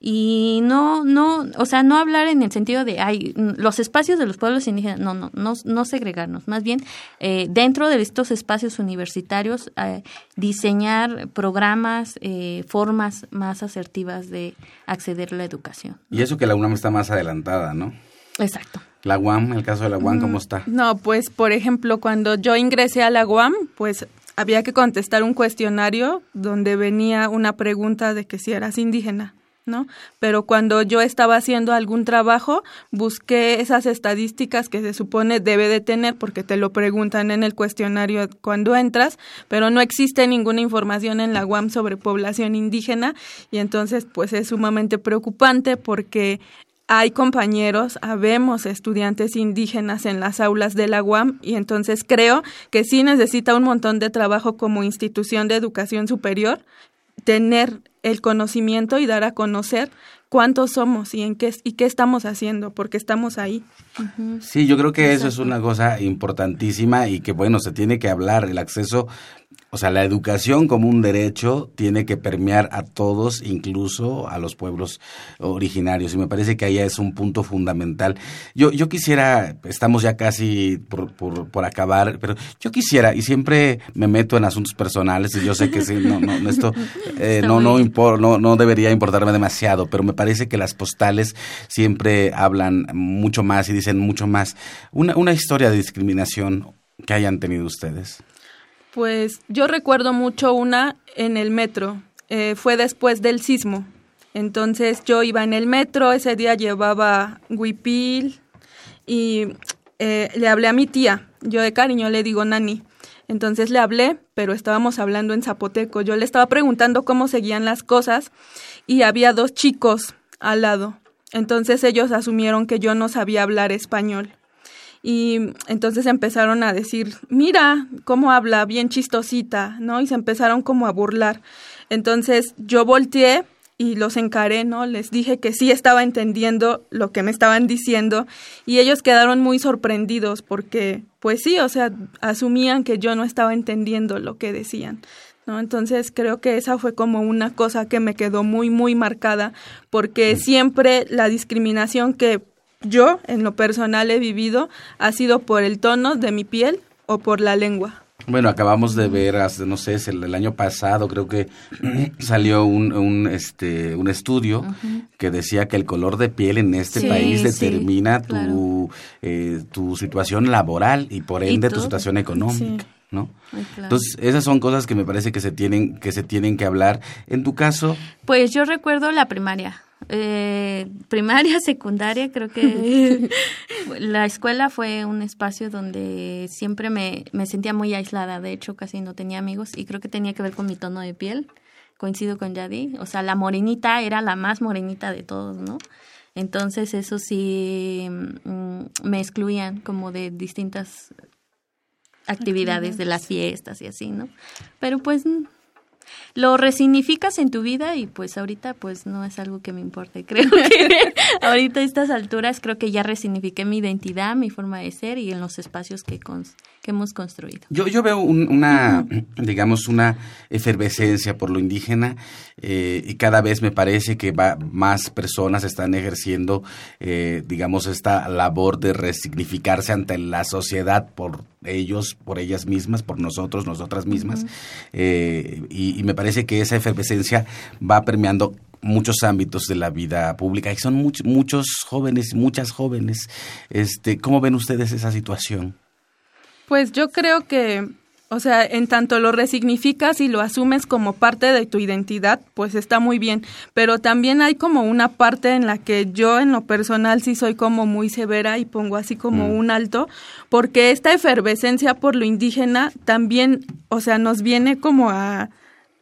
y no no o sea no hablar en el sentido de ay los espacios de los pueblos indígenas no no no, no segregarnos más bien eh, dentro de estos espacios universitarios eh, diseñar programas eh, formas más asertivas de acceder a la educación Y eso que la UNAM está más adelantada, ¿no? exacto La UAM, el caso de la UAM, Mm. ¿cómo está? No, pues por ejemplo, cuando yo ingresé a la UAM, pues había que contestar un cuestionario donde venía una pregunta de que si eras indígena. ¿no? Pero cuando yo estaba haciendo algún trabajo, busqué esas estadísticas que se supone debe de tener porque te lo preguntan en el cuestionario cuando entras, pero no existe ninguna información en la UAM sobre población indígena y entonces pues es sumamente preocupante porque hay compañeros, habemos estudiantes indígenas en las aulas de la UAM y entonces creo que sí necesita un montón de trabajo como institución de educación superior tener el conocimiento y dar a conocer cuántos somos y en qué y qué estamos haciendo porque estamos ahí. Sí, yo creo que eso es una cosa importantísima y que bueno, se tiene que hablar el acceso o sea, la educación como un derecho tiene que permear a todos, incluso a los pueblos originarios. Y me parece que ahí es un punto fundamental. Yo, yo quisiera, estamos ya casi por, por, acabar, pero yo quisiera, y siempre me meto en asuntos personales, y yo sé que sí, no, no, esto eh, no, no, no, no debería importarme demasiado, pero me parece que las postales siempre hablan mucho más y dicen mucho más. Una, una historia de discriminación que hayan tenido ustedes. Pues yo recuerdo mucho una en el metro, eh, fue después del sismo. Entonces yo iba en el metro, ese día llevaba huipil y eh, le hablé a mi tía, yo de cariño le digo Nani. Entonces le hablé, pero estábamos hablando en zapoteco. Yo le estaba preguntando cómo seguían las cosas y había dos chicos al lado. Entonces ellos asumieron que yo no sabía hablar español. Y entonces empezaron a decir, mira cómo habla, bien chistosita, ¿no? Y se empezaron como a burlar. Entonces yo volteé y los encaré, ¿no? Les dije que sí estaba entendiendo lo que me estaban diciendo y ellos quedaron muy sorprendidos porque, pues sí, o sea, asumían que yo no estaba entendiendo lo que decían. ¿No? Entonces creo que esa fue como una cosa que me quedó muy, muy marcada, porque siempre la discriminación que yo, en lo personal, he vivido ha sido por el tono de mi piel o por la lengua. Bueno, acabamos de ver, no sé, el, el año pasado creo que salió un, un, este, un estudio que decía que el color de piel en este país determina tu, eh, tu situación laboral y por ende tu situación económica. ¿No? Entonces, esas son cosas que me parece que se tienen que se tienen que hablar. En tu caso, pues yo recuerdo la primaria eh, primaria, secundaria, creo que la escuela fue un espacio donde siempre me, me sentía muy aislada, de hecho casi no tenía amigos y creo que tenía que ver con mi tono de piel, coincido con Yadi, o sea, la morenita era la más morenita de todos, ¿no? Entonces eso sí mm, me excluían como de distintas actividades de las fiestas y así, ¿no? Pero pues lo resignificas en tu vida y pues ahorita pues no es algo que me importe. Creo que ahorita a estas alturas creo que ya resignifiqué mi identidad, mi forma de ser y en los espacios que, que hemos construido. Yo, yo veo una, digamos, una efervescencia por lo indígena eh, y cada vez me parece que va, más personas están ejerciendo, eh, digamos, esta labor de resignificarse ante la sociedad por ellos, por ellas mismas, por nosotros, nosotras mismas. Eh, y, me parece que esa efervescencia va permeando muchos ámbitos de la vida pública y son muchos jóvenes, muchas jóvenes. Este, ¿Cómo ven ustedes esa situación? Pues yo creo que o sea, en tanto lo resignificas y lo asumes como parte de tu identidad, pues está muy bien. Pero también hay como una parte en la que yo en lo personal sí soy como muy severa y pongo así como mm. un alto, porque esta efervescencia por lo indígena también, o sea, nos viene como a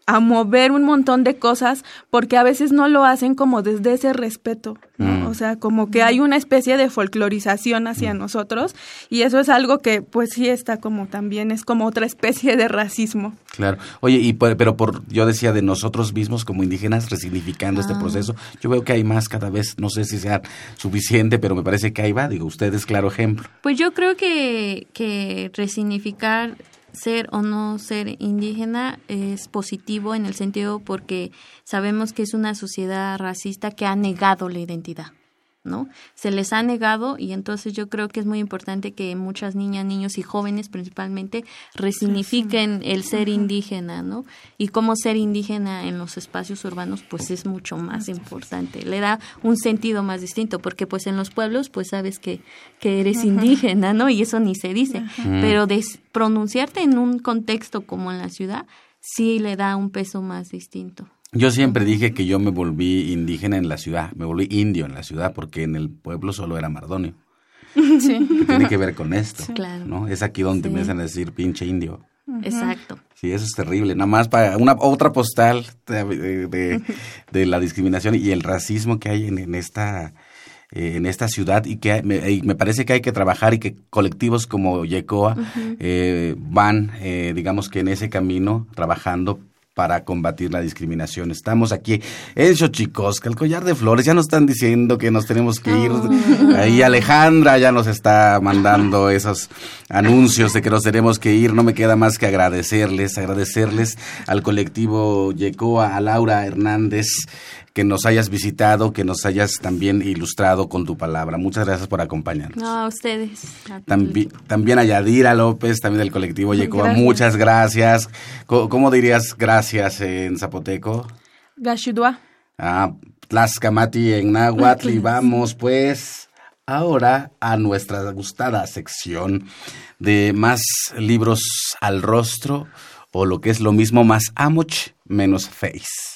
a mover un montón de cosas porque a veces no lo hacen como desde ese respeto, mm. o sea, como que hay una especie de folclorización hacia mm. nosotros y eso es algo que pues sí está como también es como otra especie de racismo. Claro. Oye, y pero por yo decía de nosotros mismos como indígenas resignificando este ah. proceso, yo veo que hay más cada vez, no sé si sea suficiente, pero me parece que ahí va, digo, ustedes claro ejemplo. Pues yo creo que que resignificar ser o no ser indígena es positivo en el sentido porque sabemos que es una sociedad racista que ha negado la identidad. ¿No? Se les ha negado y entonces yo creo que es muy importante que muchas niñas, niños y jóvenes principalmente resignifiquen el ser indígena, ¿no? Y cómo ser indígena en los espacios urbanos pues es mucho más importante, le da un sentido más distinto porque pues en los pueblos pues sabes que, que eres indígena, ¿no? Y eso ni se dice, pero de pronunciarte en un contexto como en la ciudad sí le da un peso más distinto. Yo siempre dije que yo me volví indígena en la ciudad, me volví indio en la ciudad porque en el pueblo solo era Mardonio. Sí. Que tiene que ver con esto, Sí. Claro. ¿no? Es aquí donde Sí. me hacen decir pinche indio. Exacto. Sí, eso es terrible. Nada más para una otra postal de, de- de- de la discriminación y el racismo que hay en, en esta eh, en esta ciudad y que me, y me parece que hay que trabajar y que colectivos como Yecoa eh, van, eh, digamos que en ese camino trabajando para combatir la discriminación. Estamos aquí en Xochicosca, el collar de flores. Ya nos están diciendo que nos tenemos que ir. Ahí Alejandra ya nos está mandando esos anuncios de que nos tenemos que ir. No me queda más que agradecerles, agradecerles al colectivo Yecoa, a Laura Hernández, que nos hayas visitado, que nos hayas también ilustrado con tu palabra. Muchas gracias por acompañarnos. No, a ustedes. A- También, también a Yadira López, también del colectivo Yecoa, Gracias. muchas gracias. ¿Cómo, dirías gracias en zapoteco? Gashudua. Ah, Tlaxcamati en náhuatl y vamos pues ahora a nuestra gustada sección de más libros al rostro o lo que es lo mismo más amoch menos face.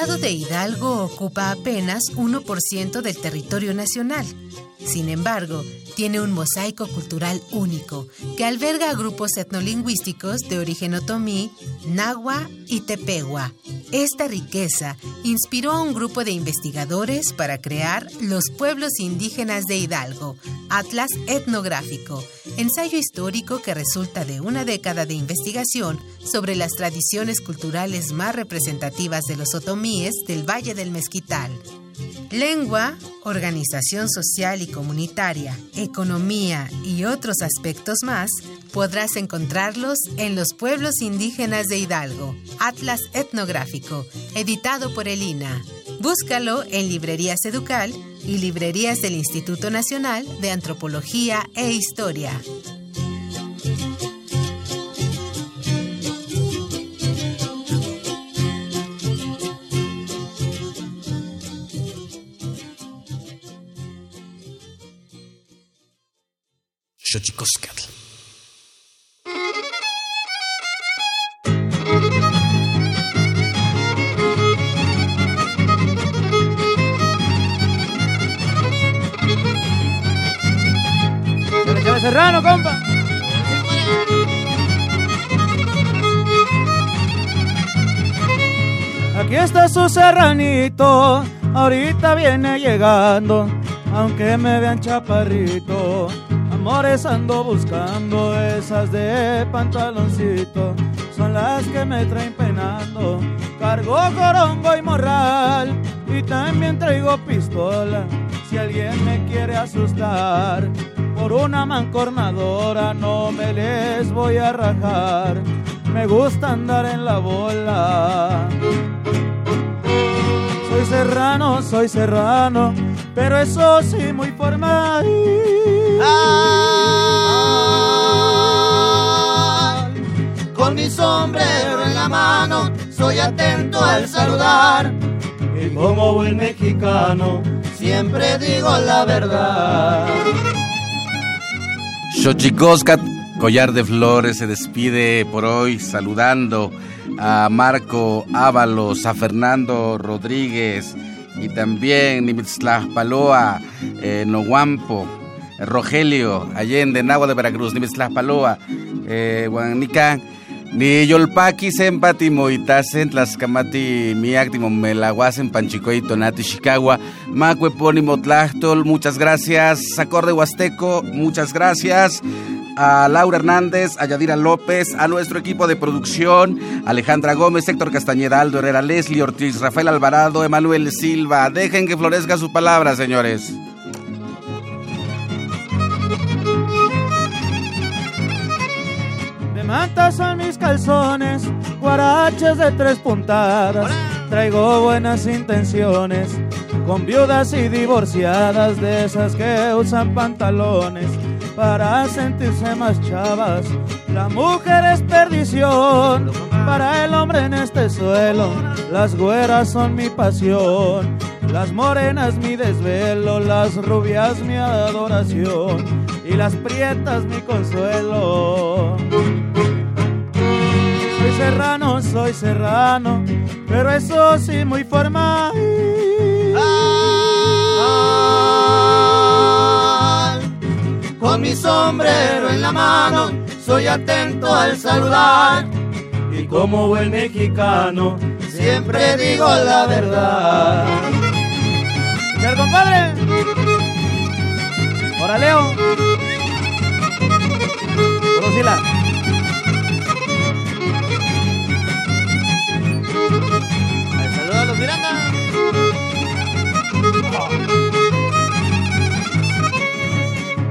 Estado de Hidalgo ocupa apenas 1% del territorio nacional. Sin embargo, tiene un mosaico cultural único que alberga a grupos etnolingüísticos de origen otomí, nahua y tepehua. Esta riqueza inspiró a un grupo de investigadores para crear Los Pueblos Indígenas de Hidalgo, Atlas Etnográfico, ensayo histórico que resulta de una década de investigación sobre las tradiciones culturales más representativas de los del Valle del Mezquital. Lengua, organización social y comunitaria, economía y otros aspectos más, podrás encontrarlos en los pueblos indígenas de Hidalgo, Atlas Etnográfico, editado por el INA. Búscalo en Librerías Educal y librerías del Instituto Nacional de Antropología e Historia. Xochicoscatl. Serrano, compa. Aquí está su serranito, ahorita viene llegando, aunque me vean chaparrito. Amores ando buscando esas de pantaloncito, son las que me traen penando. Cargo corongo y morral, y también traigo pistola, si alguien me quiere asustar. Por una mancornadora no me les voy a rajar, me gusta andar en la bola. Soy serrano, soy serrano, pero eso sí muy formal. Con mi sombrero en la mano, soy atento al saludar. Y como buen mexicano, Siempre digo la verdad. Xochicoscat, Collar de Flores, se despide por hoy saludando a Marco Ábalos, a Fernando Rodríguez y también Nimitzlajpaloa, eh, Nohuampo, eh, Rogelio Allende, Nagua de Veracruz, Nimitzlajpaloa, eh, Huanica, ni Yolpaki, Sempati, Moitasen, Tlaxcamati, Miactimo, Melahuasen, Panchicoy, Tonati, Chicago, Macue, Pónimo, Tlachtol, muchas gracias. Acorde Huasteco, muchas gracias. A Laura Hernández, a Yadira López, a nuestro equipo de producción, Alejandra Gómez, Héctor Castañeda, Aldo Herrera, Leslie Ortiz, Rafael Alvarado, Emanuel Silva. Dejen que florezca su palabra, señores. mantas son mis calzones, guaraches de tres puntadas. Traigo buenas intenciones con viudas y divorciadas de esas que usan pantalones para sentirse más chavas. La mujer es perdición para el hombre en este suelo. Las güeras son mi pasión, las morenas mi desvelo, las rubias mi adoración y las prietas mi consuelo. Soy serrano, soy serrano, pero eso sí muy formal. Con mi sombrero en la mano, soy atento al saludar. Y como buen mexicano, siempre digo la verdad. ¡El compadre! ¡Hora, Leo! ¡Conocila! ¡Saludos a los Miranda!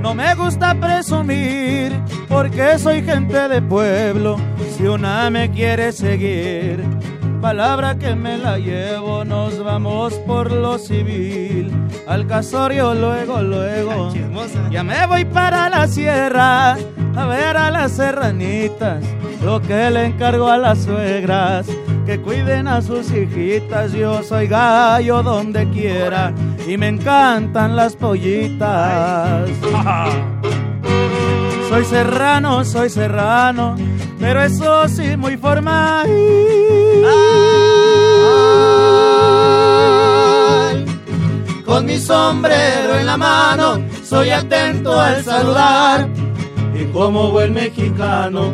No me gusta presumir porque soy gente de pueblo. Si una me quiere seguir, palabra que me la llevo, nos vamos por lo civil. Al casorio luego, luego. Ya me voy para la sierra a ver a las serranitas. Lo que le encargo a las suegras, que cuiden a sus hijitas. Yo soy gallo donde quiera y me encantan las pollitas. Soy serrano, soy serrano, pero eso sí muy formal. Con mi sombrero en la mano, soy atento al saludar. Y como buen mexicano,